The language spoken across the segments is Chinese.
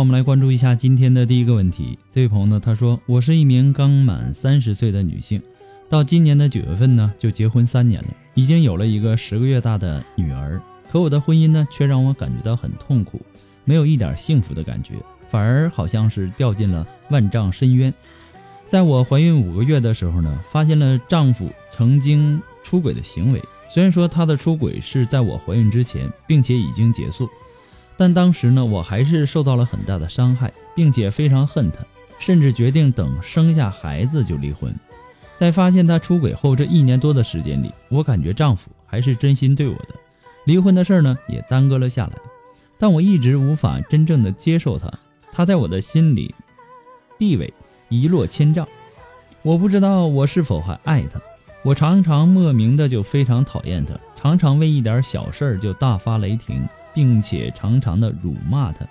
我们来关注一下今天的第一个问题。这位朋友呢，他说：“我是一名刚满三十岁的女性，到今年的九月份呢，就结婚三年了，已经有了一个十个月大的女儿。可我的婚姻呢，却让我感觉到很痛苦，没有一点幸福的感觉，反而好像是掉进了万丈深渊。在我怀孕五个月的时候呢，发现了丈夫曾经出轨的行为。虽然说他的出轨是在我怀孕之前，并且已经结束。”但当时呢，我还是受到了很大的伤害，并且非常恨他，甚至决定等生下孩子就离婚。在发现他出轨后这一年多的时间里，我感觉丈夫还是真心对我的，离婚的事儿呢也耽搁了下来。但我一直无法真正的接受他，他在我的心里地位一落千丈。我不知道我是否还爱他，我常常莫名的就非常讨厌他，常常为一点小事儿就大发雷霆。并且常常的辱骂他，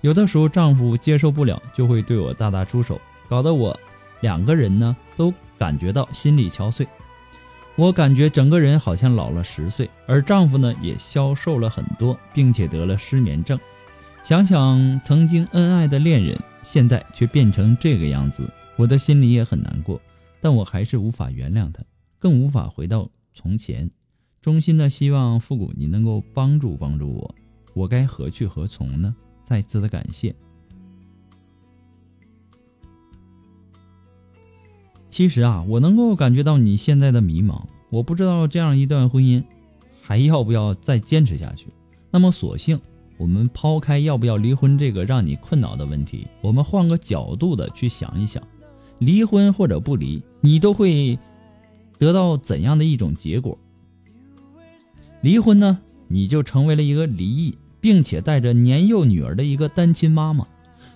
有的时候丈夫接受不了，就会对我大打出手，搞得我两个人呢都感觉到心力憔悴。我感觉整个人好像老了十岁，而丈夫呢也消瘦了很多，并且得了失眠症。想想曾经恩爱的恋人，现在却变成这个样子，我的心里也很难过。但我还是无法原谅他，更无法回到从前。衷心的希望复古你能够帮助帮助我，我该何去何从呢？再次的感谢。其实啊，我能够感觉到你现在的迷茫，我不知道这样一段婚姻还要不要再坚持下去。那么，索性我们抛开要不要离婚这个让你困扰的问题，我们换个角度的去想一想，离婚或者不离，你都会得到怎样的一种结果？离婚呢，你就成为了一个离异，并且带着年幼女儿的一个单亲妈妈。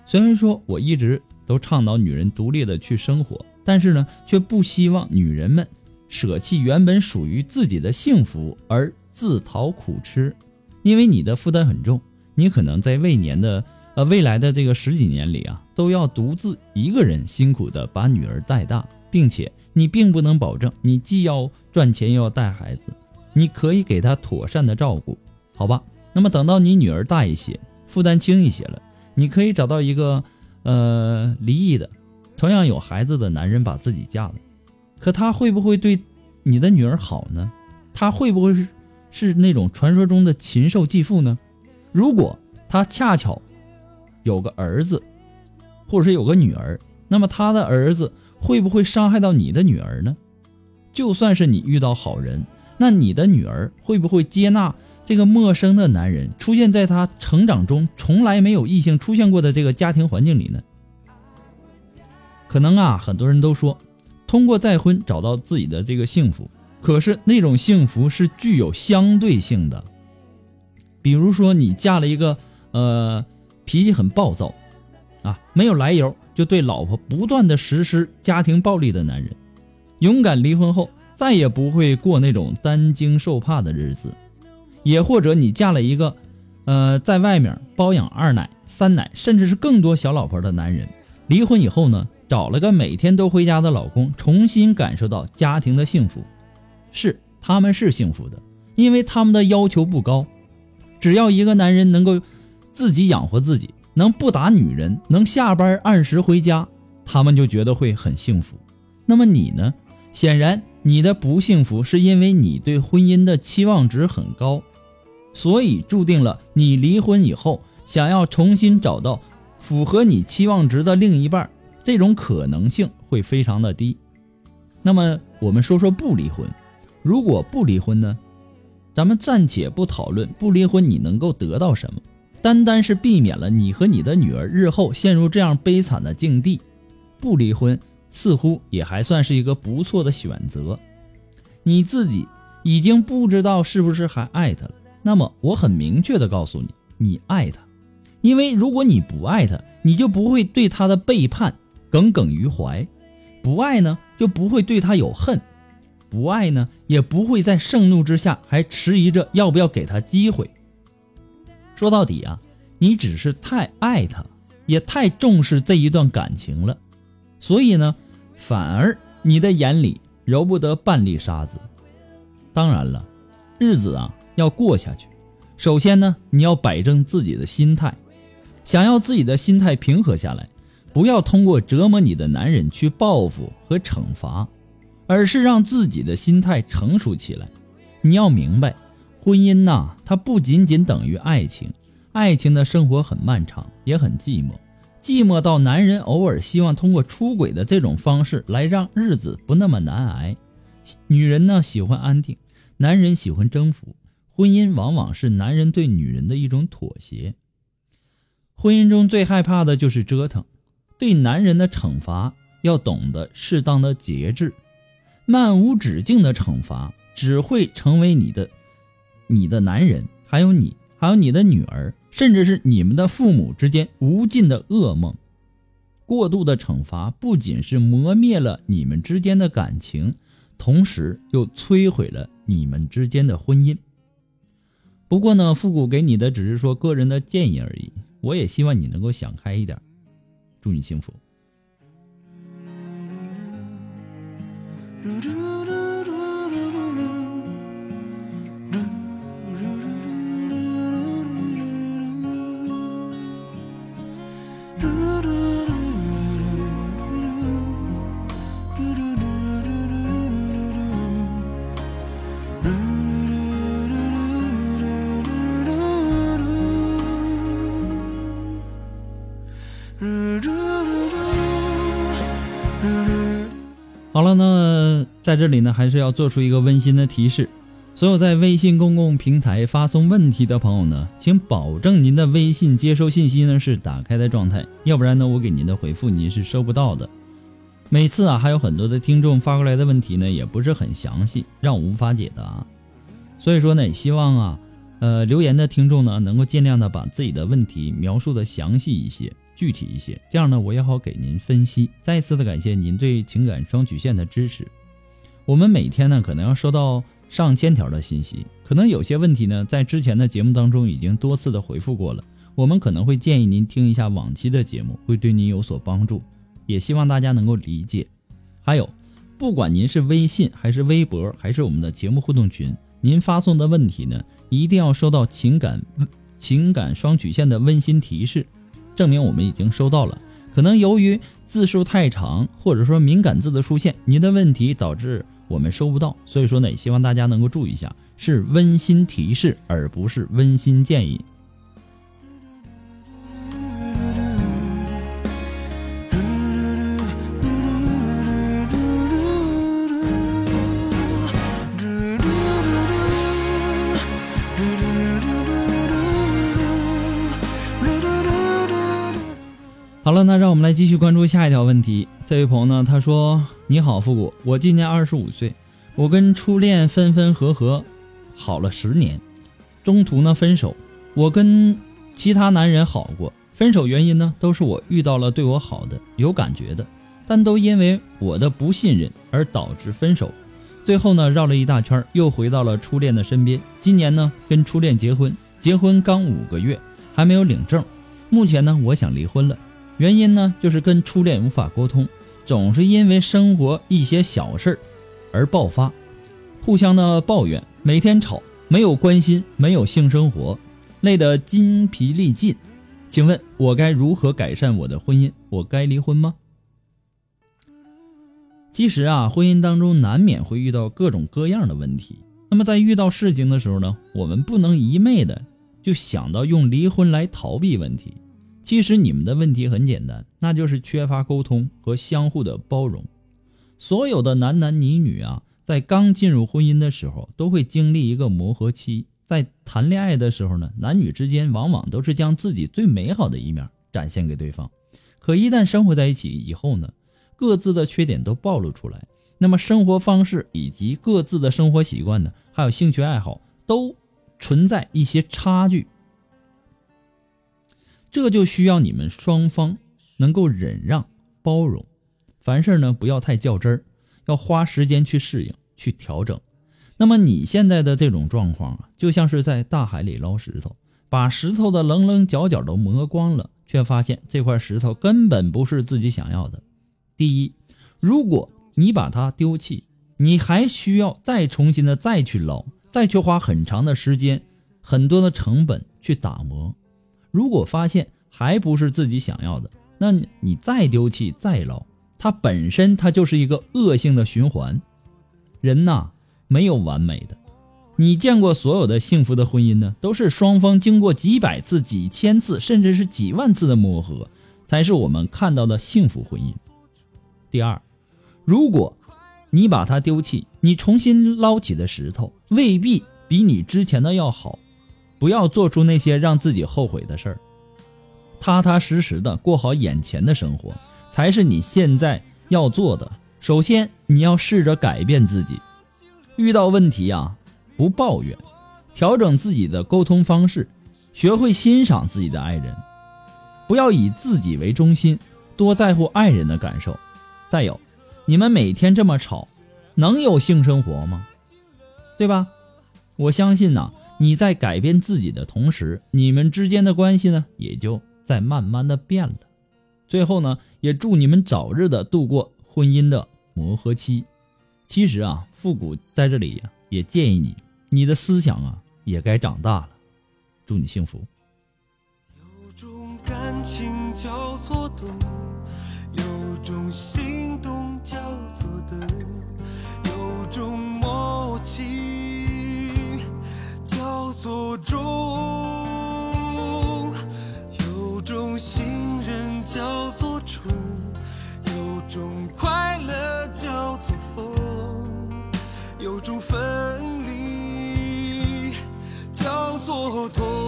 虽然说我一直都倡导女人独立的去生活，但是呢，却不希望女人们舍弃原本属于自己的幸福而自讨苦吃，因为你的负担很重，你可能在未年的呃未来的这个十几年里啊，都要独自一个人辛苦的把女儿带大，并且你并不能保证你既要赚钱又要带孩子。你可以给她妥善的照顾，好吧？那么等到你女儿大一些，负担轻一些了，你可以找到一个，呃，离异的，同样有孩子的男人把自己嫁了，可他会不会对你的女儿好呢？他会不会是是那种传说中的禽兽继父呢？如果他恰巧有个儿子，或者是有个女儿，那么他的儿子会不会伤害到你的女儿呢？就算是你遇到好人，那你的女儿会不会接纳这个陌生的男人出现在她成长中从来没有异性出现过的这个家庭环境里呢？可能啊，很多人都说，通过再婚找到自己的这个幸福。可是那种幸福是具有相对性的，比如说你嫁了一个呃脾气很暴躁，啊没有来由就对老婆不断的实施家庭暴力的男人，勇敢离婚后再也不会过那种担惊受怕的日子，也或者你嫁了一个呃在外面包养二奶三奶甚至是更多小老婆的男人，离婚以后呢找了个每天都回家的老公，重新感受到家庭的幸福。是，他们是幸福的，因为他们的要求不高，只要一个男人能够自己养活自己，能不打女人，能下班按时回家，他们就觉得会很幸福。那么你呢？显然你的不幸福是因为你对婚姻的期望值很高，所以注定了你离婚以后想要重新找到符合你期望值的另一半，这种可能性会非常的低。那么我们说说不离婚。如果不离婚呢？咱们暂且不讨论不离婚你能够得到什么，单单是避免了你和你的女儿日后陷入这样悲惨的境地，不离婚似乎也还算是一个不错的选择。你自己已经不知道是不是还爱他了，那么我很明确的告诉你，你爱他，因为如果你不爱他，你就不会对他的背叛耿耿于怀，不爱呢就不会对他有恨。不爱呢，也不会在盛怒之下还迟疑着要不要给他机会。说到底啊，你只是太爱他，也太重视这一段感情了，所以呢，反而你的眼里揉不得半粒沙子。当然了，日子啊要过下去，首先呢，你要摆正自己的心态，想要自己的心态平和下来，不要通过折磨你的男人去报复和惩罚。而是让自己的心态成熟起来。你要明白，婚姻呐，它不仅仅等于爱情，爱情的生活很漫长，也很寂寞，寂寞到男人偶尔希望通过出轨的这种方式来让日子不那么难挨。女人呢喜欢安定，男人喜欢征服。婚姻往往是男人对女人的一种妥协。婚姻中最害怕的就是折腾，对男人的惩罚要懂得适当的节制。漫无止境的惩罚只会成为你的、你的男人，还有你，还有你的女儿，甚至是你们的父母之间无尽的噩梦。过度的惩罚不仅是磨灭了你们之间的感情，同时又摧毁了你们之间的婚姻。不过呢，复古给你的只是说个人的建议而已，我也希望你能够想开一点。祝你幸福。在这里呢，还是要做出一个温馨的提示：所有在微信公共平台发送问题的朋友呢，请保证您的微信接收信息呢是打开的状态，要不然呢，我给您的回复您是收不到的。每次啊，还有很多的听众发过来的问题呢，也不是很详细，让我无法解答。所以说呢，也希望啊，呃，留言的听众呢，能够尽量的把自己的问题描述的详细一些。具体一些，这样呢，我也好给您分析。再次的感谢您对情感双曲线的支持。我们每天呢，可能要收到上千条的信息，可能有些问题呢，在之前的节目当中已经多次的回复过了。我们可能会建议您听一下往期的节目，会对您有所帮助。也希望大家能够理解。还有，不管您是微信还是微博，还是我们的节目互动群，您发送的问题呢，一定要收到情感情感双曲线的温馨提示。证明我们已经收到了，可能由于字数太长，或者说敏感字的出现，您的问题导致我们收不到。所以说呢，也希望大家能够注意一下，是温馨提示，而不是温馨建议。好了，那让我们来继续关注下一条问题。这位朋友呢，他说：“你好，复古，我今年二十五岁，我跟初恋分分合合，好了十年，中途呢分手。我跟其他男人好过，分手原因呢都是我遇到了对我好的、有感觉的，但都因为我的不信任而导致分手。最后呢绕了一大圈，又回到了初恋的身边。今年呢跟初恋结婚，结婚刚五个月，还没有领证。目前呢我想离婚了。”原因呢，就是跟初恋无法沟通，总是因为生活一些小事儿而爆发，互相的抱怨，每天吵，没有关心，没有性生活，累得筋疲力尽。请问，我该如何改善我的婚姻？我该离婚吗？其实啊，婚姻当中难免会遇到各种各样的问题。那么在遇到事情的时候呢，我们不能一昧的就想到用离婚来逃避问题。其实你们的问题很简单，那就是缺乏沟通和相互的包容。所有的男男女女啊，在刚进入婚姻的时候，都会经历一个磨合期。在谈恋爱的时候呢，男女之间往往都是将自己最美好的一面展现给对方。可一旦生活在一起以后呢，各自的缺点都暴露出来，那么生活方式以及各自的生活习惯呢，还有兴趣爱好，都存在一些差距。这就需要你们双方能够忍让、包容，凡事呢不要太较真儿，要花时间去适应、去调整。那么你现在的这种状况啊，就像是在大海里捞石头，把石头的棱棱角角都磨光了，却发现这块石头根本不是自己想要的。第一，如果你把它丢弃，你还需要再重新的再去捞，再去花很长的时间、很多的成本去打磨。如果发现还不是自己想要的，那你再丢弃再捞，它本身它就是一个恶性的循环。人呐，没有完美的。你见过所有的幸福的婚姻呢，都是双方经过几百次、几千次，甚至是几万次的磨合，才是我们看到的幸福婚姻。第二，如果你把它丢弃，你重新捞起的石头未必比你之前的要好。不要做出那些让自己后悔的事儿，踏踏实实的过好眼前的生活，才是你现在要做的。首先，你要试着改变自己，遇到问题啊，不抱怨，调整自己的沟通方式，学会欣赏自己的爱人，不要以自己为中心，多在乎爱人的感受。再有，你们每天这么吵，能有性生活吗？对吧？我相信呐。你在改变自己的同时，你们之间的关系呢，也就在慢慢的变了。最后呢，也祝你们早日的度过婚姻的磨合期。其实啊，复古在这里呀，也建议你，你的思想啊，也该长大了。祝你幸福。有种感情叫做懂，有种心动叫做等，叫做忠，有种信任叫做宠，有种快乐叫做疯，有种分离叫做痛。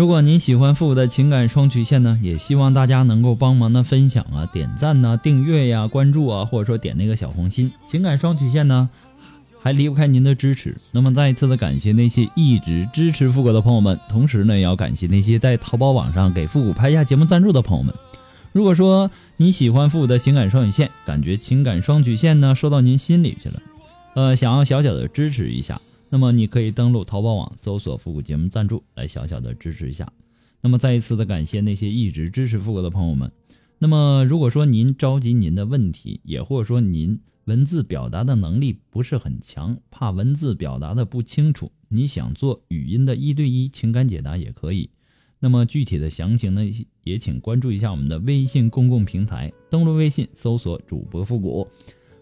如果您喜欢复古的情感双曲线呢，也希望大家能够帮忙的分享啊、点赞呐、订阅呀、关注啊，或者说点那个小红心。情感双曲线呢。还离不开您的支持。那么再一次的感谢那些一直支持复古的朋友们，同时呢，也要感谢那些在淘宝网上给复古拍下节目赞助的朋友们。如果说你喜欢复古的情感双曲线，感觉情感双曲线呢说到您心里去了，呃，想要小小的支持一下，那么你可以登录淘宝网搜索复古节目赞助来小小的支持一下。那么再一次的感谢那些一直支持复古的朋友们。那么如果说您着急您的问题，也或者说您文字表达的能力不是很强，怕文字表达的不清楚，你想做语音的一对一情感解答也可以。那么具体的详情呢，也请关注一下我们的微信公共平台，登录微信搜索主播复古。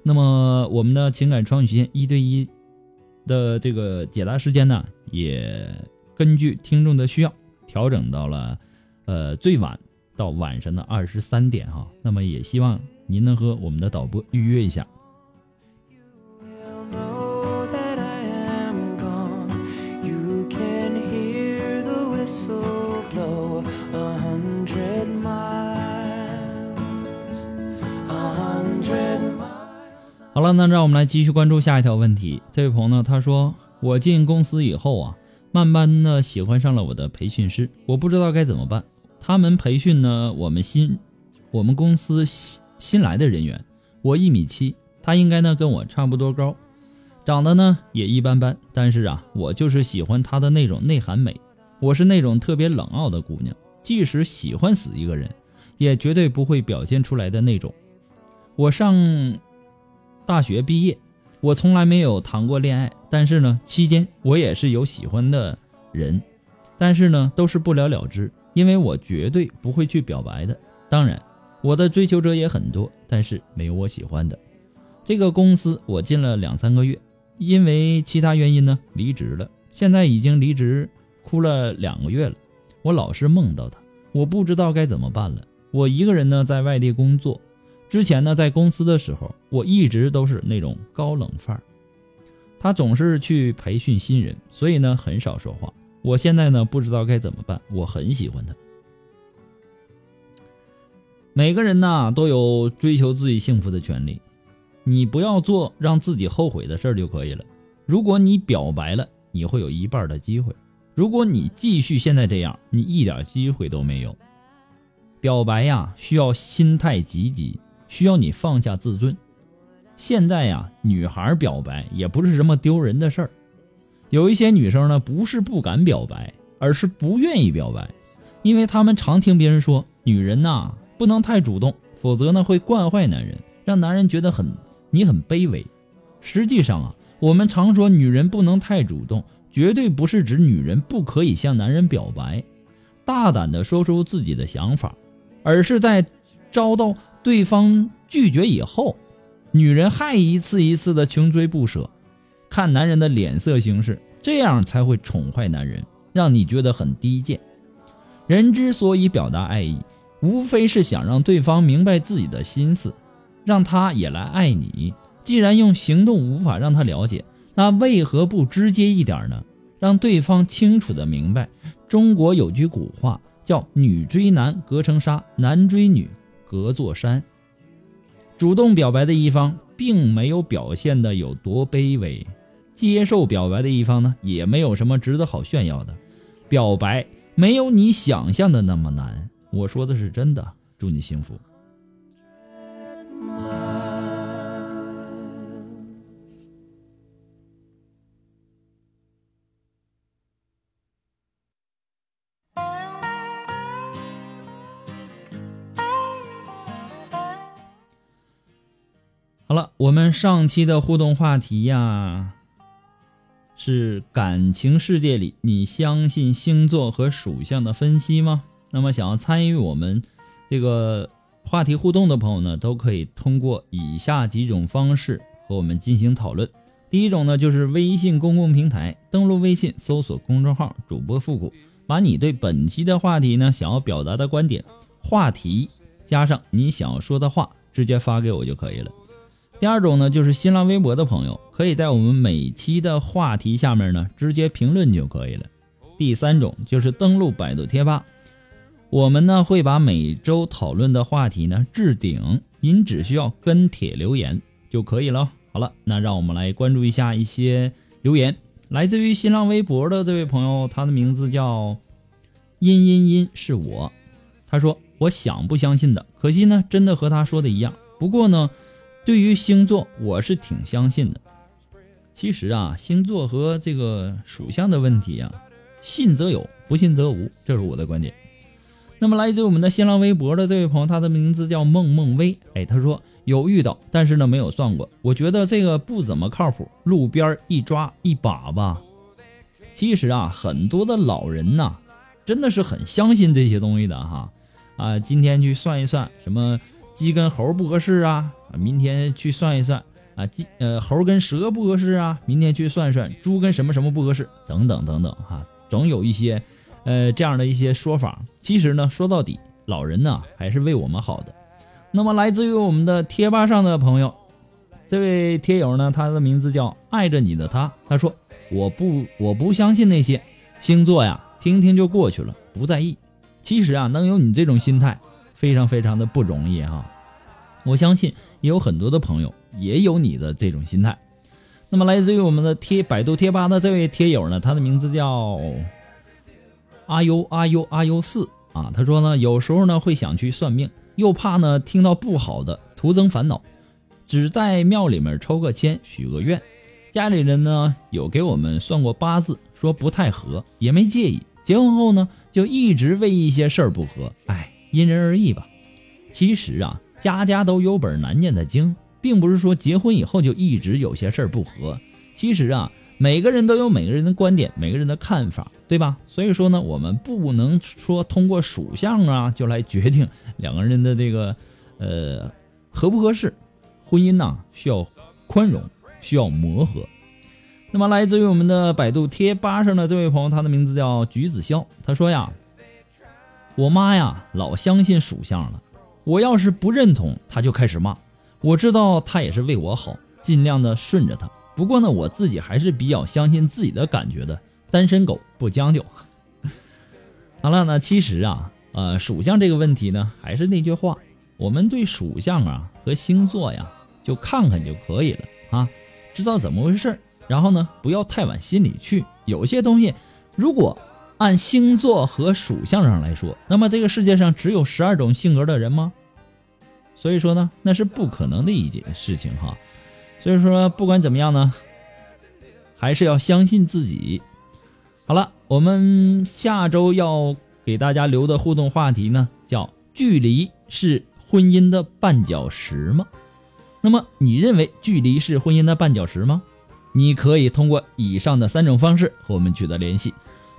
那么我们的情感创语线一对一的这个解答时间呢，也根据听众的需要调整到了，呃，最晚到晚上的二十三点哈。那么也希望您能和我们的导播预约一下。好了，那让我们来继续关注下一条问题。这位朋友呢，他说：“我进公司以后啊，慢慢的喜欢上了我的培训师，我不知道该怎么办。他们培训呢，我们新我们公司新新来的人员。我一米七，他应该呢跟我差不多高，长得呢也一般般。但是啊，我就是喜欢他的那种内涵美。我是那种特别冷傲的姑娘，即使喜欢死一个人，也绝对不会表现出来的那种。我上。”大学毕业，我从来没有谈过恋爱，但是呢，期间我也是有喜欢的人，但是呢，都是不了了之，因为我绝对不会去表白的。当然，我的追求者也很多，但是没有我喜欢的。这个公司我进了两三个月，因为其他原因呢，离职了。现在已经离职，哭了两个月了。我老是梦到他，我不知道该怎么办了。我一个人呢，在外地工作。之前呢，在公司的时候，我一直都是那种高冷范儿。他总是去培训新人，所以呢，很少说话。我现在呢，不知道该怎么办。我很喜欢他。每个人呐，都有追求自己幸福的权利。你不要做让自己后悔的事儿就可以了。如果你表白了，你会有一半的机会；如果你继续现在这样，你一点机会都没有。表白呀，需要心态积极。需要你放下自尊。现在呀，女孩表白也不是什么丢人的事儿。有一些女生呢，不是不敢表白，而是不愿意表白，因为她们常听别人说，女人呐不能太主动，否则呢会惯坏男人，让男人觉得很你很卑微。实际上啊，我们常说女人不能太主动，绝对不是指女人不可以向男人表白，大胆的说出自己的想法，而是在遭到。对方拒绝以后，女人还一次一次的穷追不舍，看男人的脸色行事，这样才会宠坏男人，让你觉得很低贱。人之所以表达爱意，无非是想让对方明白自己的心思，让他也来爱你。既然用行动无法让他了解，那为何不直接一点呢？让对方清楚的明白。中国有句古话叫“女追男隔层纱，男追女”。隔座山，主动表白的一方并没有表现的有多卑微，接受表白的一方呢，也没有什么值得好炫耀的。表白没有你想象的那么难，我说的是真的。祝你幸福。好了，我们上期的互动话题呀，是感情世界里你相信星座和属相的分析吗？那么想要参与我们这个话题互动的朋友呢，都可以通过以下几种方式和我们进行讨论。第一种呢，就是微信公共平台，登录微信搜索公众号“主播复古”，把你对本期的话题呢想要表达的观点、话题加上你想要说的话，直接发给我就可以了。第二种呢，就是新浪微博的朋友，可以在我们每期的话题下面呢直接评论就可以了。第三种就是登录百度贴吧，我们呢会把每周讨论的话题呢置顶，您只需要跟帖留言就可以了。好。了，那让我们来关注一下一些留言，来自于新浪微博的这位朋友，他的名字叫阴阴阴，是我。他说：“我想不相信的，可惜呢，真的和他说的一样。不过呢，对于星座，我是挺相信的。其实啊，星座和这个属相的问题啊，信则有，不信则无，这是我的观点。那么，来自我们的新浪微博的这位朋友，他的名字叫梦梦薇。哎，他说有遇到，但是呢，没有算过。我觉得这个不怎么靠谱，路边一抓一把吧。其实啊，很多的老人呐，真的是很相信这些东西的哈。”啊，今天去算一算什么鸡跟猴不合适啊？明天去算一算啊，鸡呃猴跟蛇不合适啊？明天去算算猪跟什么什么不合适？等等等等哈，总有一些呃这样的一些说法。其实呢，说到底，老人呢还是为我们好的。那么来自于我们的贴吧上的朋友，这位贴友呢，他的名字叫爱着你的他，他说我不我不相信那些星座呀，听听就过去了，不在意。其实啊，能有你这种心态，非常非常的不容易哈。我相信也有很多的朋友也有你的这种心态。那么，来自于我们的贴百度贴吧的这位贴友呢，他的名字叫阿优阿优阿优四啊。他说呢，有时候呢会想去算命，又怕呢听到不好的，徒增烦恼，只在庙里面抽个签许个愿。家里人呢有给我们算过八字，说不太合，也没介意。结婚后呢？就一直为一些事儿不和，哎，因人而异吧。其实啊，家家都有本难念的经，并不是说结婚以后就一直有些事儿不和。其实啊，每个人都有每个人的观点，每个人的看法，对吧？所以说呢，我们不能说通过属相啊就来决定两个人的这个呃合不合适。婚姻呢，需要宽容，需要磨合。那么，来自于我们的百度贴吧上的这位朋友，他的名字叫橘子潇。他说呀：“我妈呀，老相信属相了。我要是不认同，她就开始骂。我知道她也是为我好，尽量的顺着她。不过呢，我自己还是比较相信自己的感觉的。单身狗不将就。好了，那其实啊，呃，属相这个问题呢，还是那句话，我们对属相啊和星座呀，就看看就可以了啊，知道怎么回事儿。”然后呢，不要太往心里去。有些东西，如果按星座和属相上来说，那么这个世界上只有十二种性格的人吗？所以说呢，那是不可能的一件事情哈。所以说，不管怎么样呢，还是要相信自己。好了，我们下周要给大家留的互动话题呢，叫“距离是婚姻的绊脚石吗？”那么，你认为距离是婚姻的绊脚石吗？你可以通过以上的三种方式和我们取得联系。